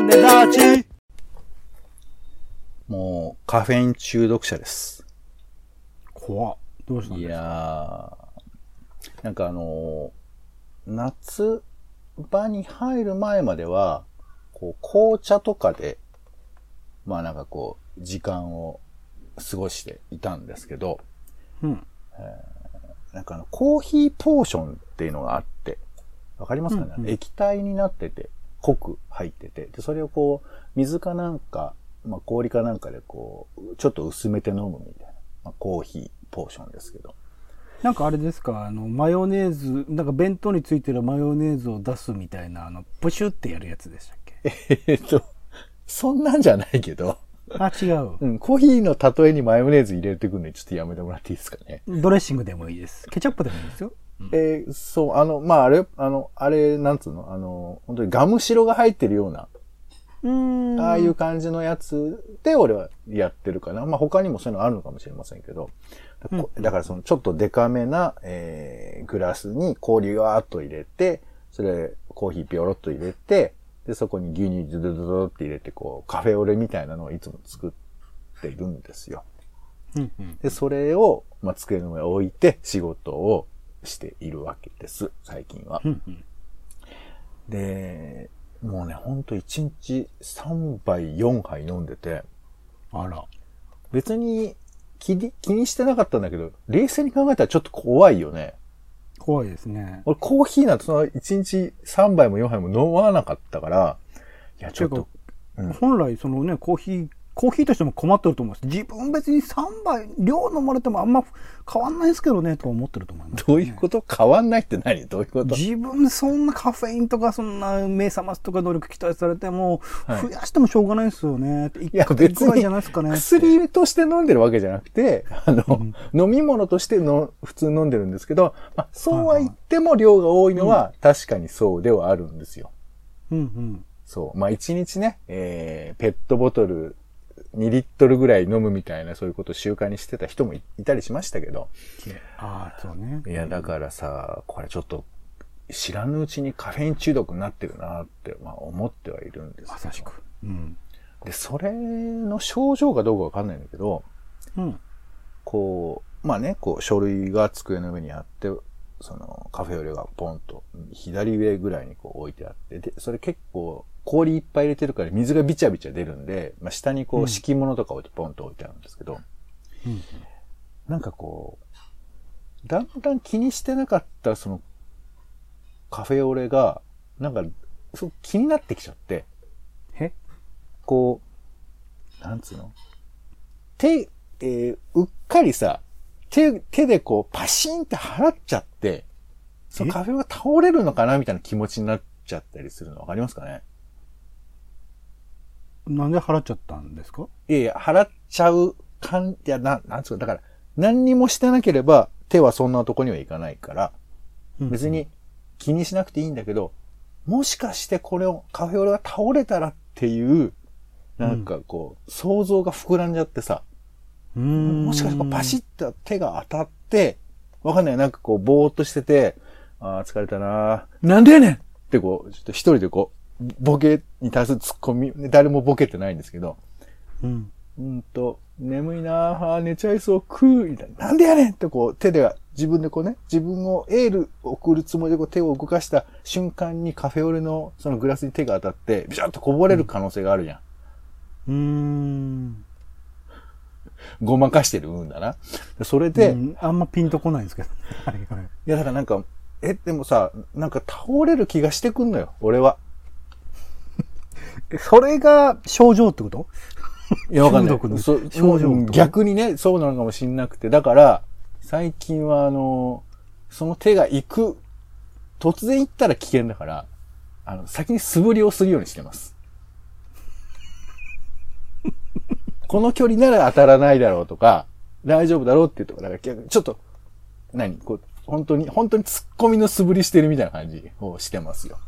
種立ちもう、カフェイン中毒者です。怖っ。どうしたんいですか？やー、なんかあのー夏場に入る前までは、こう、紅茶とかで、まあなんかこう、時間を過ごしていたんですけど、うん。なんかあの、コーヒーポーションっていうのがあって、わかりますかね、うんうん液体になってて、濃く入ってて、で、それをこう、水かなんか、まあ氷かなんかでこう、ちょっと薄めて飲むみたいな、まあ、コーヒーポーションですけど。なんかあれですか、あの、マヨネーズ、なんか弁当についてるマヨネーズを出すみたいな、あの、プシュってやるやつでしたっけ？えっと、そんなんじゃないけど、あ、違う。うん、コーヒーの例えにマヨネーズ入れてくるのにちょっとやめてもらっていいですかね。ドレッシングでもいいです。ケチャップでもいいですよ。えーそう、あの、まあ、あれ、あの、あれ、なんつうのあの、本当にガムシロが入ってるような、うーん。ああいう感じのやつで俺はやってるかな。まあ、他にもそういうのあるのかもしれませんけど。だからそのちょっとデカめな、えー、グラスに氷をわーっと入れて、それコーヒーピョロっと入れて、で、そこに牛乳ドゥドゥドゥドゥって入れて、こう、カフェオレみたいなのをいつも作っているんですよ。で、それを、まあ、机の上に置いて仕事をしているわけです、最近は。うんうん。で、もうね、ほんと1日3杯、4杯飲んでて、あら。別に気に気にしてなかったんだけど、冷静に考えたらちょっと怖いよね。怖いですね。俺コーヒーなんてその1日3杯も4杯も飲まなかったから、いや、ちょっと、うん本来、そのね、コーヒー、コーヒーとしても困ってると思います。自分別に3杯、量飲まれてもあんま変わんないですけどね、と思ってると思います、どういうこと？変わんないって何？どういうこと？自分そんなカフェインとかそんな目覚ますとか能力期待されても、はい増やしてもしょうがないですよね。いいや、別にじゃないですかね。薬として飲んでるわけじゃなくて、あの、飲み物としての普通飲んでるんですけど、まあ、そうは言っても量が多いのは確かにそうではあるんですよ。うんうん。そう。まあ、一日ね、えー、ペットボトル2リットルぐらい飲むみたいなそういうことを習慣にしてた人もいいたりしましたけど。ああ、そうね。いや、だからさ、これちょっと知らぬうちにカフェイン中毒になってるなって、まあ、思ってはいるんですまさしく。うん。で、それの症状かどうかわかんないんだけど、うん。こう、まあね、こう、書類が机の上にあって、その、カフェオレがポンと、左上ぐらいにこう置いてあって、で、それ結構、氷いっぱい入れてるから水がビチャビチャ出るんで、まあ下にこう敷物とか置いてポンと置いてあるんですけど、うん。なんかこう、だんだん気にしてなかったその、カフェオレが、なんか、そう気になってきちゃって、え？こう、なんつうの？手、えーうっかりさ、手、手でこう、パシンって払っちゃって、そのえ？カフェが倒れるのかなみたいな気持ちになっちゃったりするのわかりますかね？なんで払っちゃったんですか？いやいや、払っちゃうかん、いや、な、なんつうか、だから、何にもしてなければ、手はそんなとこにはいかないから、別に気にしなくていいんだけど、もしかしてこれを、カフェオレが倒れたらっていう、なんかこう、想像が膨らんじゃってさ、うーん。もしかしてパシッと手が当たって、わかんない、なんかこう、ぼーっとしてて、ああ、疲れたななんでやねん！ってこう、ちょっと一人でこう、ボケに対するツッコミ、誰もボケてないんですけど、うん。うんと、眠いなああー寝ちゃいそう、くーみたいな。なんでやねんってこう、手で、自分でこうね、自分をエール送るつもりでこう手を動かした瞬間にカフェオレのそのグラスに手が当たって、ビシャッとこぼれる可能性があるじゃん。うーん。ごまかしてるうんだな。それで、いうんあんまピンとこないんですけど。はいはい。やだからなんか、え、でもさ、なんか倒れる気がしてくんのよ、俺は。えそれが症状ってこと？いや、わかんない。中毒のそ症状逆にね、そうなのかもしんなくて。だから、最近はあの、その手が行く、突然行ったら危険だから、あの、先に素振りをするようにしてます。この距離なら当たらないだろうとか、大丈夫だろうっていうところ、だからちょっと、何？こう、本当に、本当に突っ込みの素振りしてるみたいな感じをしてますよ。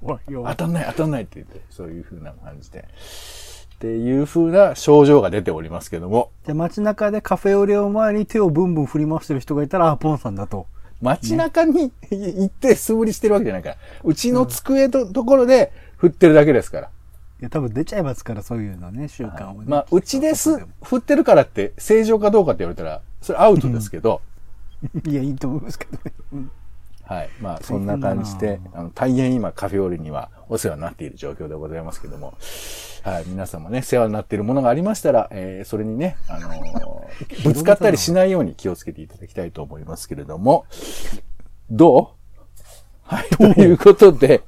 怖いよ当。たんない当たんないって言って、そういう風な感じで。っていう風な症状が出ておりますけども、じゃあ街中でカフェオレを前に手をブンブン振り回してる人がいたら、あ、ポンさんだと。街中に行って素振りしてるわけじゃないから、うちの机のところで振ってるだけですから。や、多分出ちゃいますから、そういうのね、習慣をね。まあ、うちです、振ってるからって正常かどうかって言われたら、それアウトですけど、いや、いいと思いますけどね。うんはい。まあ、そんな感じで、あの、大変今、カフェオレにはお世話になっている状況でございますけども、はい。皆さんもね、世話になっているものがありましたら、えー、それにね、あのーぶつかったりしないように気をつけていただきたいと思いますけれども、どう？はい。ということで、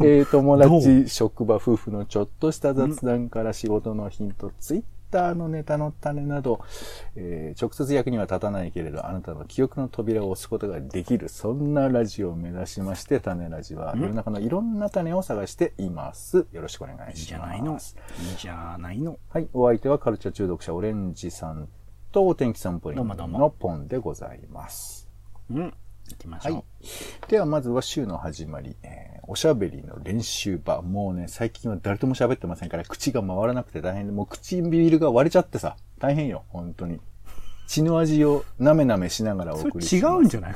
えー、友ど達、職場、夫婦のちょっとした雑談から仕事のヒント、ツイッターのネタの種など、えー直接役には立たないけれど、あなたの記憶の扉を押すことができる、そんなラジオを目指しまして、種ラジは世の中のいろんな種を探しています。よろしくお願いします。いいじゃないの？いいじゃないの？はい。お相手はカルチャー中毒者オレンジさんとお天気散歩員どうもどうものポンでございます。うん。行きましょう。はい。ではまずは週の始まり、えーおしゃべりの練習場。もうね、最近は誰とも喋ってませんから、口が回らなくて大変で、もう唇が割れちゃってさ、大変よ、本当に。血の味をなめなめしながら送りします。違うんじゃない？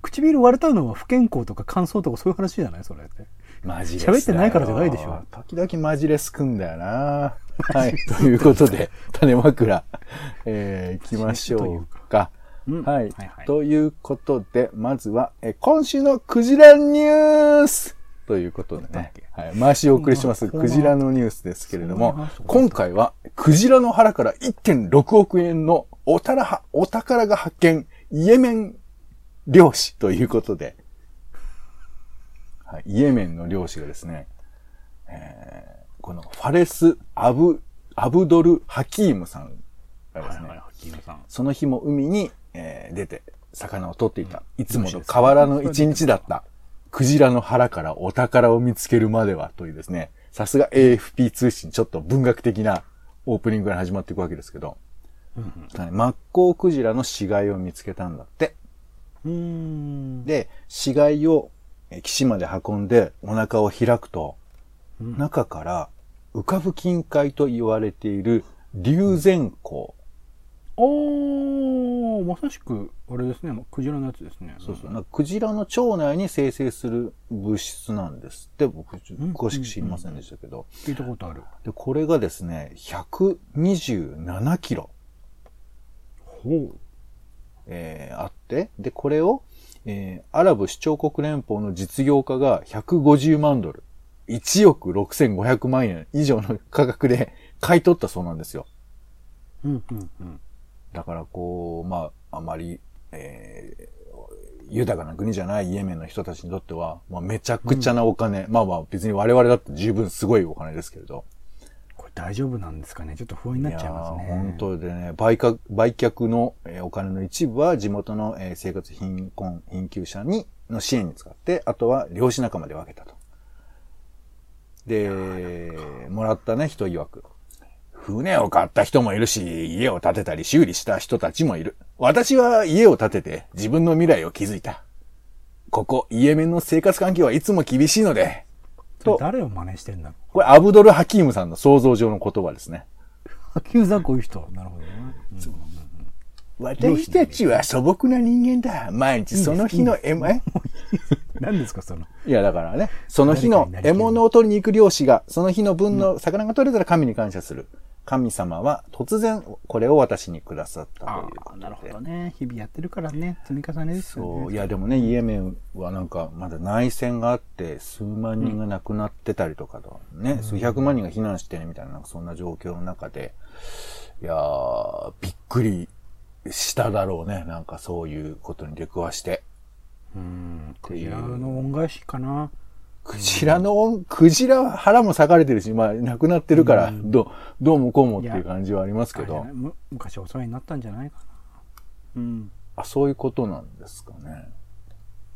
唇 割れたのは不健康とか乾燥とかそういう話じゃない？それって。マジレス喋ってないからじゃないでしょ。時々マジレスくんだよな。はい。ということで、種枕、えー、行きましょうか。うん。はい、はいはい。ということで、まずは、えー今週のクジラニュース。ということでね、はい、回しお送りしますクジラのニュースですけれども今回はクジラの腹から1.6億円のおたらはお宝が発見、イエメン漁師ということで、はい、イエメンの漁師がですね、えーこのファレス・アブ、アブドル・ハキームさんがですね、はいはい、ハキームさん。その日も海に、えー出て魚を取っていた。いつもと変わらぬ一日だった。クジラの腹からお宝を見つけるまではというですね、さすが AFP 通信、ちょっと文学的なオープニングから始まっていくわけですけど、はいマッコウクジラの死骸を見つけたんだって。うーん。で、死骸をえー岸まで運んでお腹を開くと、うん中から浮かぶ金塊と言われている龍涎香。おー、まさしく、あれですね、クジラのやつですね。そうそう。なんかクジラの腸内に生成する物質なんですって、僕、詳しく知りませんでしたけど。聞いたことある。で、これがですね、127キロ、ほう。えーあって、で、これを、えーアラブ首長国連邦の実業家が150万ドル、1億6500万円以上の価格で買い取ったそうなんですよ。うん、うん、うん。だからこう、まあ、あまり、えー豊かな国じゃないイエメンの人たちにとっては、まあ、めちゃくちゃなお金、まあまあ別に我々だって十分すごいお金ですけれど。これ大丈夫なんですかね？ちょっと不安になっちゃいますね。本当でね、売却、売却の、えーお金の一部は地元の、えー生活貧困、貧窮者に、の支援に使って、あとは漁師仲間で分けたと。で、もらったね、人曰く。船を買った人もいるし、家を建てたり修理した人たちもいる。私は家を建てて自分の未来を築いた。ここ、イエメンの生活環境はいつも厳しいので、それ誰を真似してんだろこれアブドル・ハキームさんの想像上の言葉ですね。う。ハキームさんこういう人。なるほどね。私たちは素朴な人間だ。毎日その日の獲物、え 何ですか、その。いや、だからね、その日の？獲物を取りに行く漁師が、その日の分の魚が取れたら神に感謝する。神様は突然これを私にくださったということで。なるほどね。日々やってるからね。積み重ねですよそう。ね。いや、でもね、イエメンはなんか、まだ内戦があって、数万人が亡くなってたりとかと、ね、数百万人が避難してね、みたいな、なんかそんな状況の中で、いやー、びっくりしただろうね。なんかそういうことに出くわして。うん。クジラの恩返しかな。クジラの恩、クジラは腹も裂かれてるし、まあ、亡くなってるから、どう、どうもこうもっていう感じはありますけど昔お世話になったんじゃないかな。うん。あ、そういうことなんですかね。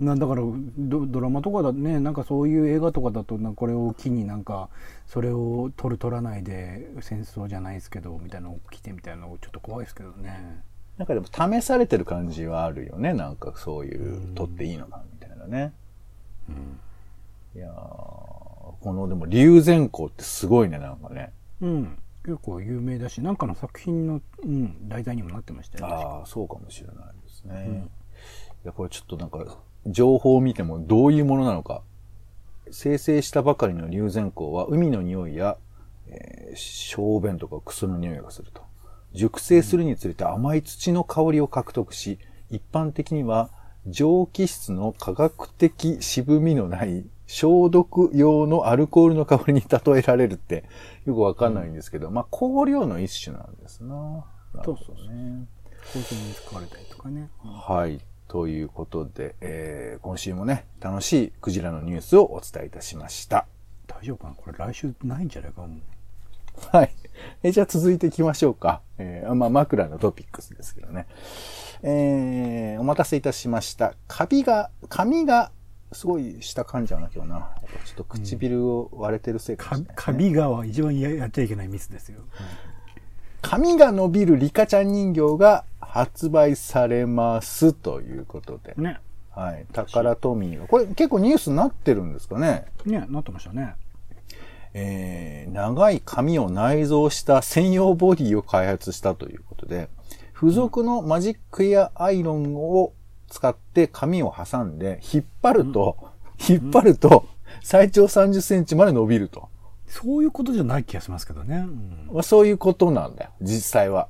なんだからドドラマとかだねなんかそういう映画とかだとなこれを機になんかそれを取る取らないで戦争じゃないですけどみたいなの起きてみたいなのちょっと怖いですけどねなんかでも試されてる感じはあるよね。なんかそういう、取っていいのかみたいなね。いやーこのでも龍涎香ってすごいね、なんかね。うん結構有名だしなんかの作品の、うん、題材にもなってましたよねああ、そうかもしれないですね。いや、これちょっとなんか、情報を見てもどういうものなのか。生成したばかりの龍涎香は海の匂いやえー小便とかクソの匂いがすると。熟成するにつれて甘い土の香りを獲得し、一般的には蒸気室の科学的渋みのない消毒用のアルコールの香りに例えられるってよくわかんないんですけど、まあ香料の一種なんですな。そうそうね。コーヒーに使われたりとかね。はい。ということで、えー今週もね、楽しいクジラのニュースをお伝えいたしました。大丈夫かな？これ来週ないんじゃないかもう。はい。えじゃあ続いていきましょうか。えーまあ、枕のトピックスですけどね。えーお待たせいたしました。カビが、髪が、すごい下噛んじゃうな、今日な。ちょっと唇を割れてるせいかもしれない、ねカビがは一番ややっちゃいけないミスですよ。髪が伸びるリカちゃん人形が発売されますということで。ね。はい。タカラトミーが。これ結構ニュースになってるんですかね？ね、なってましたね。えー長い髪を内蔵した専用ボディを開発したということで、付属のマジックエアアイロンを使って髪を挟んで、引っ張ると、引っ張ると、最長30センチまで伸びると。そういうことじゃない気がしますけどね。うんまあそういうことなんだよ、実際は。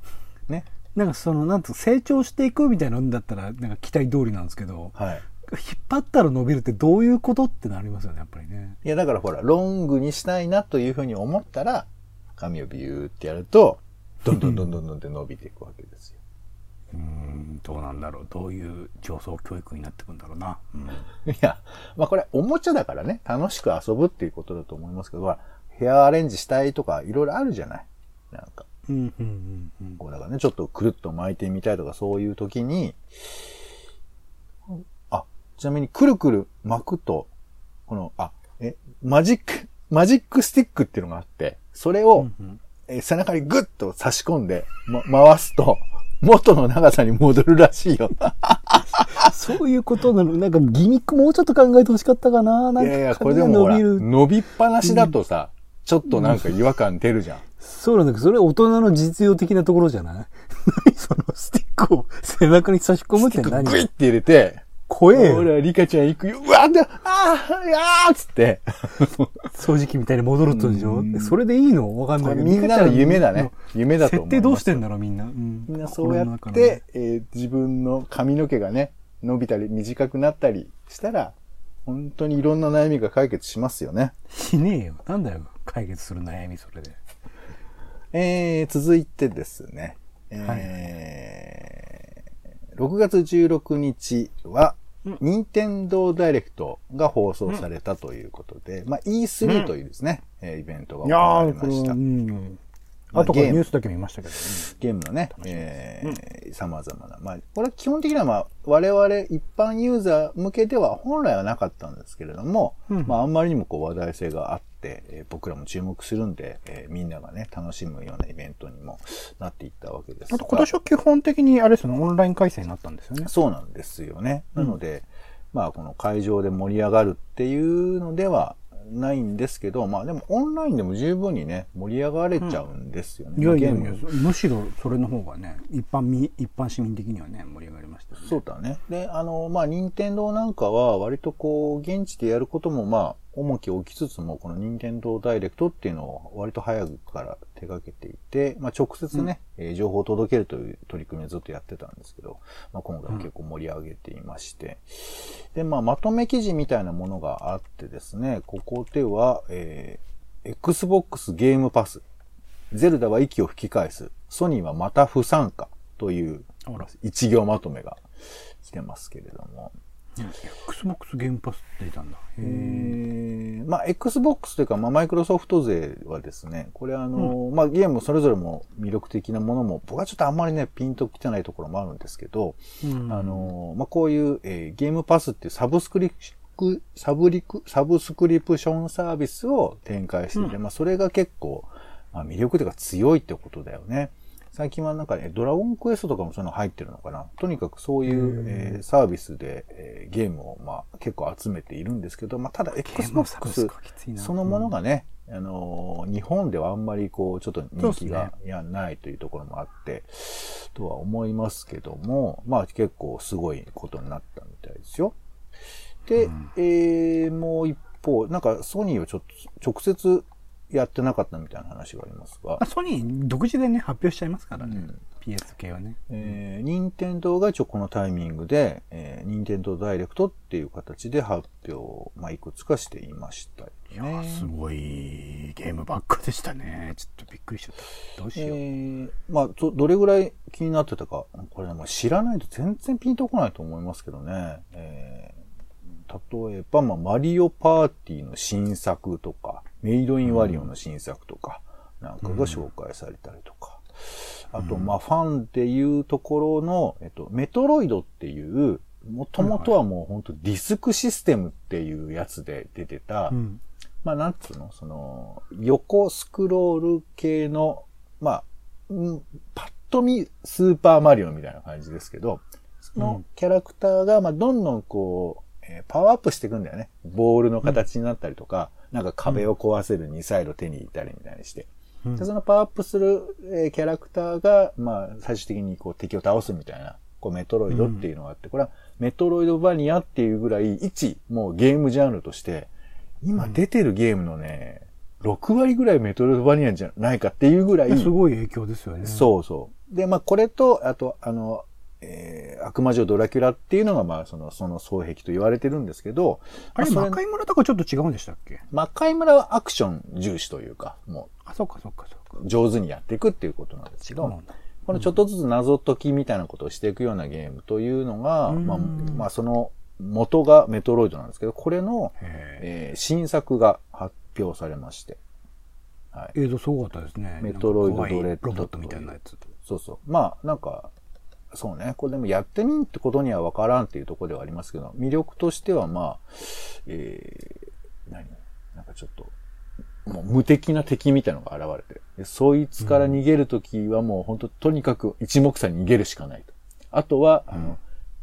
ね。なんかその、なんと成長していくみたいなのだったら、なんか期待通りなんですけど、はい。引っ張ったら伸びるってどういうことってなりますよね、やっぱりね。いや、だからほら、ロングにしたいなというふうに思ったら、髪をビューってやると、どんどんどんどんどんって伸びていくわけですよ。うーん、どうなんだろう。どういう上層教育になってくんだろうな。うん。いや、まあこれ、おもちゃだからね、楽しく遊ぶっていうことだと思いますけど、ヘアアレンジしたいとか、いろいろあるじゃない？なんか、うん、うん、うん、うん。こうだからね、ちょっとくるっと巻いてみたいとか、そういう時に、あ、ちなみにくるくる巻くと、この、あ、え、マジック、マジックスティックっていうのがあって、それを、うんえー背中にグッと差し込んで、ま、回すと、元の長さに戻るらしいよ。そういうことなの。なんかギミックもうちょっと考えてほしかったかな。なんかいやいや、これでも伸びる。伸びっぱなしだとさ、ちょっとなんか違和感出るじゃん。そうなんだけど、それ大人の実用的なところじゃない？何そのスティックを背中に差し込むって何？グイって入れて、怖えよ。ほら、リカちゃん行くよ。うわで、あー、いやーっつって。掃除機みたいに戻るとでしょ？うんそれでいいの？わかんないけど。みんなの夢だね。夢だと思う。設定どうしてんだろう、みんな。うんみんなそうやって、えー自分の髪の毛がね、伸びたり短くなったりしたら、本当にいろんな悩みが解決しますよね。しねえよ。なんだよ、解決する悩み、それで。えー、続いてですね、えー6月16日は、任天堂ダイレクトが放送されたということで、まあ E3 というですね、えーイベントが行われました。うん。まああとからニュースだけ見ましたけど。ゲームのね、えー様々な。まあ、これは基本的にはまあ、我々一般ユーザー向けでは本来はなかったんですけれども、うんまあ、あんまりにもこう話題性があって、えー僕らも注目するんで、えーみんながね、楽しむようなイベントにもなっていったわけですが。あと今年は基本的にあれですよね、オンライン回線になったんですよね。そうなんですよね。なので、まあこの会場で盛り上がるっていうのではないんですけど、まあでもオンラインでも十分にね、盛り上がれちゃうんですよね。いやいやいやゲーム、むしろそれの方がね、一般み、一般市民的にはね、盛り上がりましたよね。そうだね。で、あの、まあ、任天堂なんかは割とこう、現地でやることもまあ、重きを置きつつも、この任天堂ダイレクトっていうのを割と早くから手掛けていて、まあ、直接ね、えー情報を届けるという取り組みをずっとやってたんですけど、まあ、今回は結構盛り上げていまして、で、まあ、まとめ記事みたいなものがあってですね、ここでは、えー Xbox ゲームパス、ゼルダは息を吹き返す、ソニーはまた不参加という一行まとめが来てますけれども。Xbox ゲームパスって出たんだ。へええ。ーまあ、Xbox というか、まあ、マイクロソフト勢はですね、これあの、まあ、ゲームそれぞれも魅力的なものも、僕はちょっとあんまりね、ピンときてないところもあるんですけど、うんあの、まあ、こういう、えーゲームパスっていうサブスクリプ、サブリク、サブスクリプションサービスを展開していて、まあ、それが結構、まあ、魅力というか強いってことだよね。最近はなんかね、ドラゴンクエストとかもそういうの入ってるのかな。とにかくそういう、えーサービスで、えーゲームを、まあ、結構集めているんですけど、まあ、ただ Xbox そのものがね、あのー日本ではあんまりこう、ちょっと人気が、いや、ないというところもあって、とは思いますけども、まあ結構すごいことになったみたいですよ。で、えーもう一方、なんかソニーはちょっと直接やってなかったみたいな話がありますがまあ、、ソニー独自でね、発表しちゃいますからね。うん PS 系はね。えー、任天堂が一応このタイミングで、えー、任天堂ダイレクトっていう形で発表、まあ、いくつかしていましたよいやすごいゲームばっかでしたね。ちょっとびっくりしちゃった。どうしよう。えー、まあ、ど、どれぐらい気になってたか、これね、もう知らないと全然ピンとこないと思いますけどね。えー、例えば、まあ、マリオパーティーの新作とか、メイドインワリオの新作とか、なんかが紹介されたりとか。あと、まあ、ファンでいうところの、えっと、メトロイドっていう、もともとはもう本当ディスクシステムっていうやつで出てた、うん。まあ、なんつうの、その、横スクロール系の、まあ、うんパッと見スーパーマリオみたいな感じですけど、そのキャラクターが、まあ、どんどんこう、えーパワーアップしていくんだよね。ボールの形になったりとか、なんか壁を壊せるミサイルを手に入れたりみたいにして。うんでそのパワーアップする、えーキャラクターが、まあ、最終的にこう敵を倒すみたいな、こうメトロイドっていうのがあって、これはメトロイドバニアっていうぐらい、一、もうゲームジャンルとして、今出てるゲームのね、6割ぐらいメトロイドバニアじゃないかっていうぐらい、すごい影響ですよね。そうそう。で、まあ、これと、あと、あの、えー悪魔女ドラキュラっていうのが、まあ、その、その双璧と言われてるんですけど、あれ、まあそ魔界村とかちょっと違うんでしたっけ？魔界村はアクション重視というか、もあ、そっかそっかそっか。う、上手にやっていくっていうことなんですけど。このちょっとずつ謎解きみたいなことをしていくようなゲームというのが、うんまあ、まあ、その元がメトロイドなんですけど、これの、へえー新作が発表されまして、はい。ー映像すごかったですね。メトロイドドレッドロボットみたいなやつ。そうそう。まあ、なんか、そうね。これでもやってみんってことには分からんっていうところではありますけど、魅力としてはまあ、えー、何？なんかちょっと、もう無敵な敵みたいなのが現れて、でそいつから逃げるときはもう本当とにかく一目散に逃げるしかないと。あとは、あの、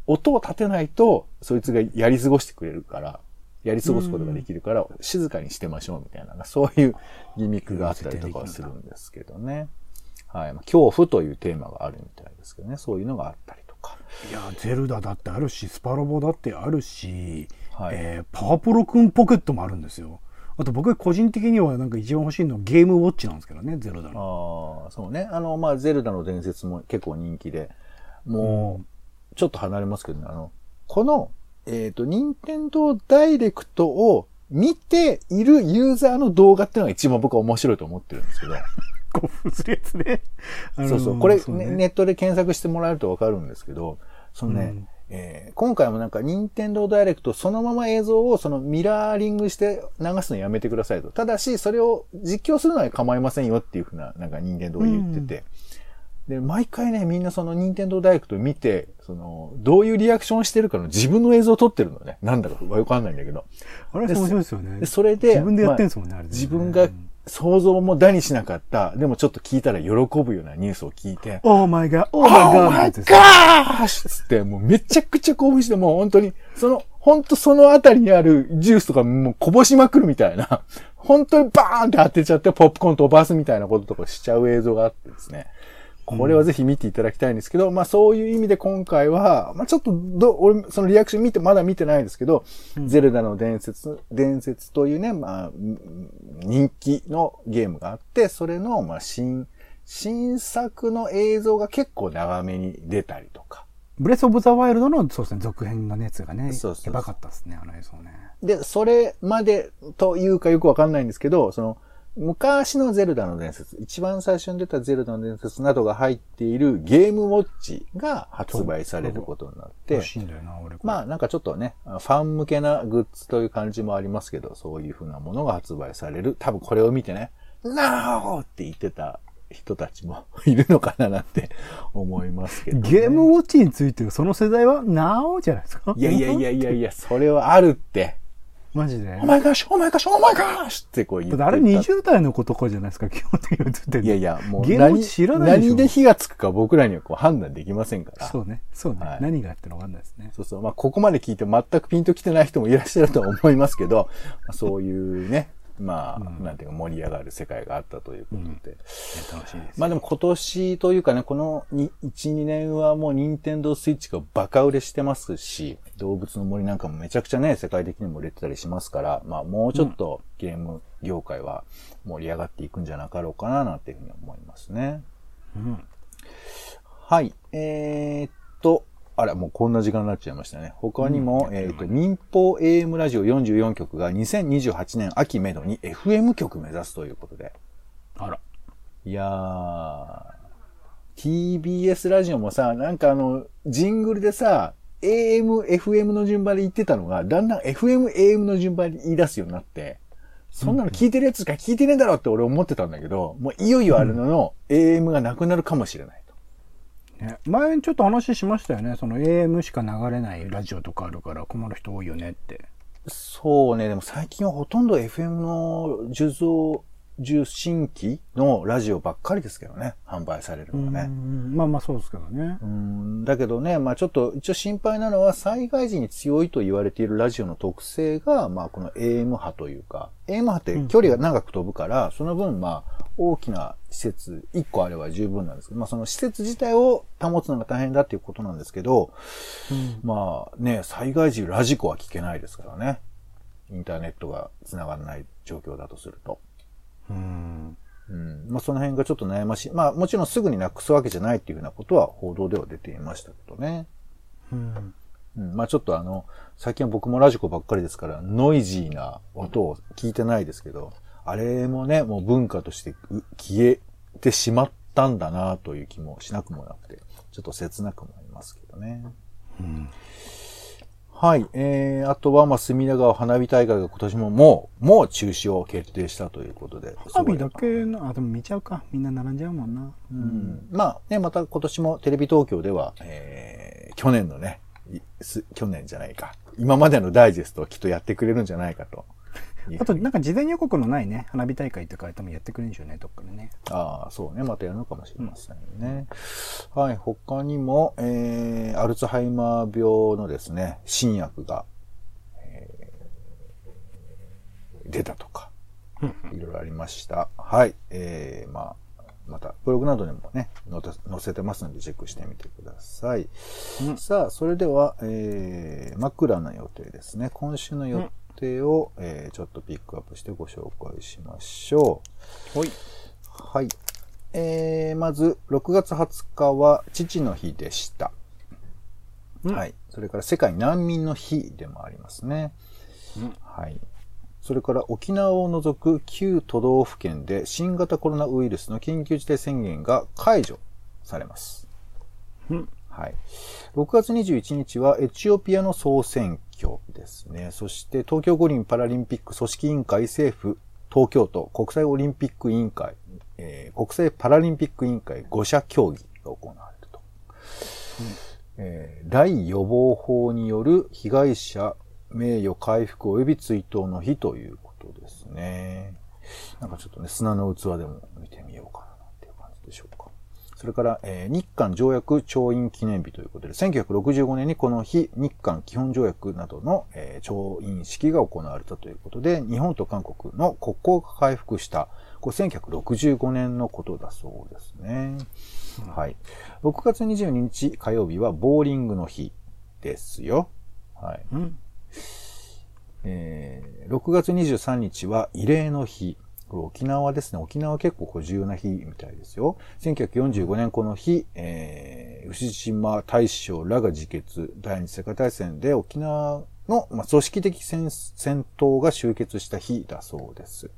音を立てないと、そいつがやり過ごしてくれるから、やり過ごすことができるから、静かにしてましょうみたいな、そういうギミックがあったりとかはするんですけどね。はい。まあ、恐怖というテーマがあるみたいですけどね。そういうのがあったりとか。いや、ゼルダだってあるし、スパロボだってあるし、はいえーパワプロくんポケットもあるんですよ。あと僕個人的にはなんか一番欲しいのはゲームウォッチなんですけどね、ゼルダの。ああ、そうね。あの、まあ、ゼルダの伝説も結構人気で、もう、ちょっと離れますけどね、あの、この、えっ、と、任天堂ダイレクトを見ているユーザーの動画っていうのが一番僕は面白いと思ってるんですけど、興奮するやつね。あのーそうそう。これ、ねネットで検索してもらえるとわかるんですけど、そのね、うんえー今回もなんか、任天堂ダイレクトそのまま映像をそのミラーリングして流すのやめてくださいと。ただし、それを実況するのは構いませんよっていうふうな、なんか任天堂が言ってて。で、毎回ね、みんなその任天堂ダイレクト見て、その、どういうリアクションしてるかの自分の映像を撮ってるのね。なんだかわかんないんだけど。あれ面白いですよねで。それで、自分でやってんすもんね、まああれね自分が想像もだにしなかった、でもちょっと聞いたら喜ぶようなニュースを聞いて、 Oh my God、oh oh my God my って。やガーつって、もうめちゃくちゃ興奮して、もう本当に、その、本当そのあたりにあるジュースとかもうこぼしまくるみたいな、本当にバーンって当てちゃってポップコーン飛ばすみたいなこととかしちゃう映像があってですね。これはぜひ見ていただきたいんですけど、まあそういう意味で今回は、まあちょっとど、俺、そのリアクション見て、まだ見てないですけど、ゼルダの伝説、伝説というね、まあ、うん人気のゲームがあって、それの、まあ新、新作の映像が結構長めに出たりとか。ブレスオブザワイルドの、そうですね、続編の熱がね、そうそうそうやばかったですね、あの映像ね。で、それまでというかよくわかんないんですけど、その、昔のゼルダの伝説、一番最初に出たゼルダの伝説などが入っているゲームウォッチが発売されることになって。まあなんかちょっとね、ファン向けなグッズという感じもありますけど、そういう風なものが発売される。多分これを見てね、なーって言ってた人たちもいるのかななんて 思いますけど、ね。ゲームウォッチについてるその世代は、なおじゃないですか？いやいやいやいやいや、それはあるって。マジで？お。前がし、お前がし、お前がしってこう言ってあれ20代の子とかじゃないですか、基本的に映っていやいや、もう何チ知らないで何で火がつくか僕らにはこう判断できませんから。そうね。そうね。はい何があってのわかんないですね。そうそう。まあ、ここまで聞いて全くピンときてない人もいらっしゃるとは思いますけど、まあそういうね、まあ、うんなんていうか盛り上がる世界があったということで。うん楽しいです。まあでも今年というかね、この1、2年はもう任天堂スイッチがバカ売れしてますし、動物の森なんかもめちゃくちゃね、世界的にも売れてたりしますから、まあもうちょっとゲーム業界は盛り上がっていくんじゃなかろうかななんていうふうに思いますね。うん。はい。えー、っと、あら、もうこんな時間になっちゃいましたね。他にも、うんえーっと、民放 AM ラジオ44局が2028年秋めどに FM 局目指すということで。あら。いやー、TBS ラジオもさ、なんかあの、ジングルでさ、AM、FM の順番で言ってたのが、だんだん FM、AM の順番で言い出すようになって、そんなの聞いてるやつしか聞いてねえだろって俺思ってたんだけど、もういよいよあれの AM がなくなるかもしれないと。ね、前にちょっと話しましたよね。その AM しか流れないラジオとかあるから困る人多いよねって。そうね、でも最近はほとんど FM の受像、受信機のラジオばっかりですけどね、販売されるのはね。うんまあまあそうですけどねう。んだけどね、まあちょっと一応心配なのは災害時に強いと言われているラジオの特性が、まあこの AM 波というか、AM 波って距離が長く飛ぶから、その分まあ大きな施設1個あれば十分なんですけど、まあその施設自体を保つのが大変だっていうことなんですけど、まあね、災害時ラジコは聞けないですからね。インターネットが繋がらない状況だとすると。うん。うん。まあ、その辺がちょっと悩ましい。まあ、もちろんすぐになくすわけじゃないっていうふうなことは報道では出ていましたけどね。うん。うん。まあ、ちょっとあの、最近は僕もラジコばっかりですから、ノイジーな音を聞いてないですけど、あれもね、もう文化としてう消えてしまったんだなという気もしなくもなくて、ちょっと切なくもありますけどね。うん。はい。えー、あとは、まあ、隅田川花火大会が今年ももう、もう中止を決定したということで。花火だけの、あ、でも見ちゃうか。みんな並んじゃうもんな。ううん。まあね、また今年もテレビ東京では、えー、去年のね、いす去年じゃないか。今までのダイジェストをきっとやってくれるんじゃないかと。あと、なんか事前予告のないね、花火大会とか多分やってくれるんでしょうね、どっかでね。ああ、そうね。またやるのかもしれませんね。はい。他にも、えー、アルツハイマー病のですね、新薬が、えー出たとか、いろいろありました。はい。えー、まあ、また、ブログなどにもね、載せてますので、チェックしてみてください。うんさあ、それでは、えー、枕の予定ですね。今週の予定を、えーちょっとピックアップしてご紹介しましょう。はい。はい。えー、まず、6月20日は父の日でした。うんはい。それから世界難民の日でもありますね。うんはい。それから沖縄を除く9都道府県で新型コロナウイルスの緊急事態宣言が解除されます。うん。はい。6月21日はエチオピアの総選挙ですね。そして東京五輪パラリンピック組織委員会政府東京都国際オリンピック委員会、えー国際パラリンピック委員会5者協議が行われると。えー大予防法による被害者名誉回復及び追悼の日ということですね。なんかちょっとね、砂の器でも見てみようかなっていう感じでしょうか。それから、えー日韓条約調印記念日ということで、1965年にこの日、日韓基本条約などの、えー調印式が行われたということで、日本と韓国の国交が回復した、これ1965年のことだそうですね。はい。6月22日火曜日はボーリングの日ですよ。はい。うん。えー6月23日は慰霊の日。これ沖縄ですね。沖縄結構こう重要な日みたいですよ。1945年この日、えー牛島大将らが自決、第二次世界大戦で沖縄の、まあ、組織的戦戦闘が終結した日だそうです。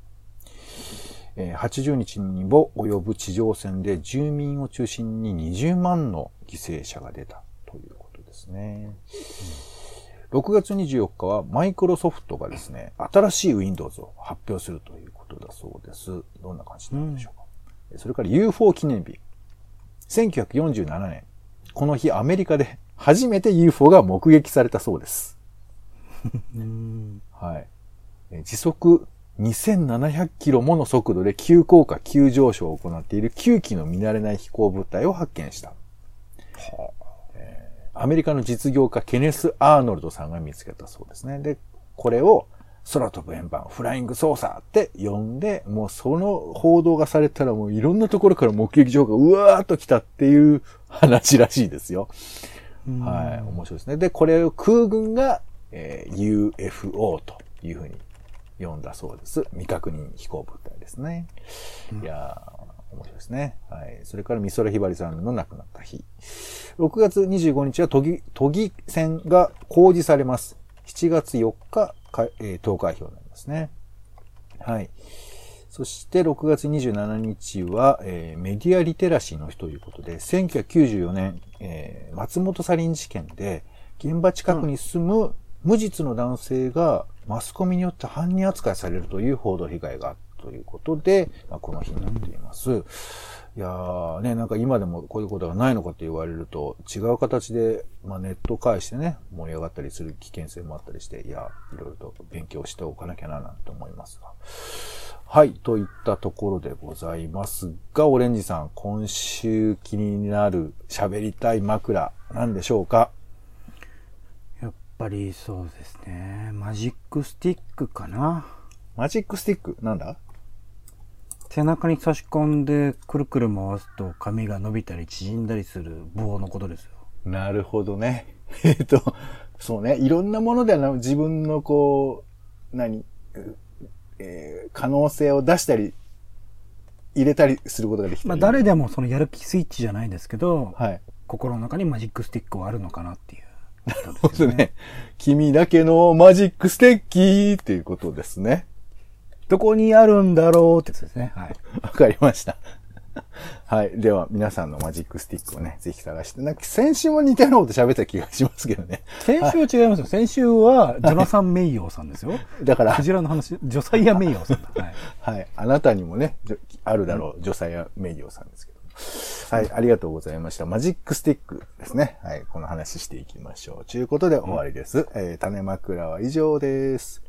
えー80日にも及ぶ地上戦で住民を中心に20万の犠牲者が出たということですね。6月24日はマイクロソフトがですね、新しい Windows を発表するということだそうです。どんな感じなんでしょうか。それから UFO 記念日。1947年。この日アメリカで初めて UFO が目撃されたそうです。うん。はい。えー時速2700キロもの速度で急降下、急上昇を行っている9機の見慣れない飛行物体を発見した。えーアメリカの実業家ケネス・アーノルドさんが見つけたそうですね。で、これを空飛ぶ円盤、フライング操作って呼んで、もうその報道がされたらもういろんなところから目撃情報がうわーっと来たっていう話らしいですよ。はい、面白いですね。で、これを空軍が、えー UFO というふうに呼んだそうです。未確認飛行物体ですね。いやー、面白いですね。はい。それから美空ひばりさんの亡くなった日。6月25日は都議、都議選が公示されます。7月4日か、えー投開票になりますね。はい。そして6月27日は、えーメディアリテラシーの日ということで、1994年、えー松本サリン事件で、現場近くに住む無実の男性がマスコミによって犯人扱いされるという報道被害があったということで、まあ、この日になっています。いやーね、なんか今でもこういうことがないのかって言われると、違う形で、まあ、ネットを介してね、盛り上がったりする危険性もあったりして、いや、いろいろと勉強しておかなきゃななんて思いますが。はい、といったところでございますが、オレンジさん、今週気になる喋りたい枕、なんでしょうか？やっぱりそうですね。マジックスティックかな。マジックスティック？なんだ？背中に差し込んでくるくる回すと髪が伸びたり縮んだりする棒のことですよ。なるほどね。えっと、そうね。いろんなものでな自分のこう、何、えー可能性を出したり、入れたりすることができたり。まあ誰でもそのやる気スイッチじゃないですけど、はい。心の中にマジックスティックはあるのかなっていうことそうですよね。君だけのマジックステッキーっていうことですね。どこにあるんだろうってやつですね。はい。わかりました。はい。では、皆さんのマジックスティックをね、ぜひ探して。なんか先週も似たようなこと喋った気がしますけどね。先週は違いますよ。先週は、ジョナサン・メイヨーさんですよ。だからクジラの話、ジョサイア・メイヨーさんだ。はい。はい。あなたにもね、あるだろう、ジョサイア・メイヨーさんですけど。はい。ありがとうございました。マジックスティックですね。はい。この話していきましょう。ということで終わりです。えー、種枕は以上です。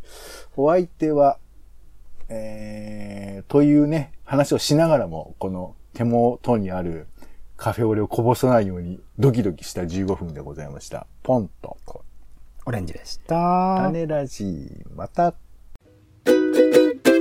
お相手は、えー、というね、話をしながらも、この手元にあるカフェオレをこぼさないようにドキドキした15分でございました。ポンと。オレンジでした。種ラジ、また。「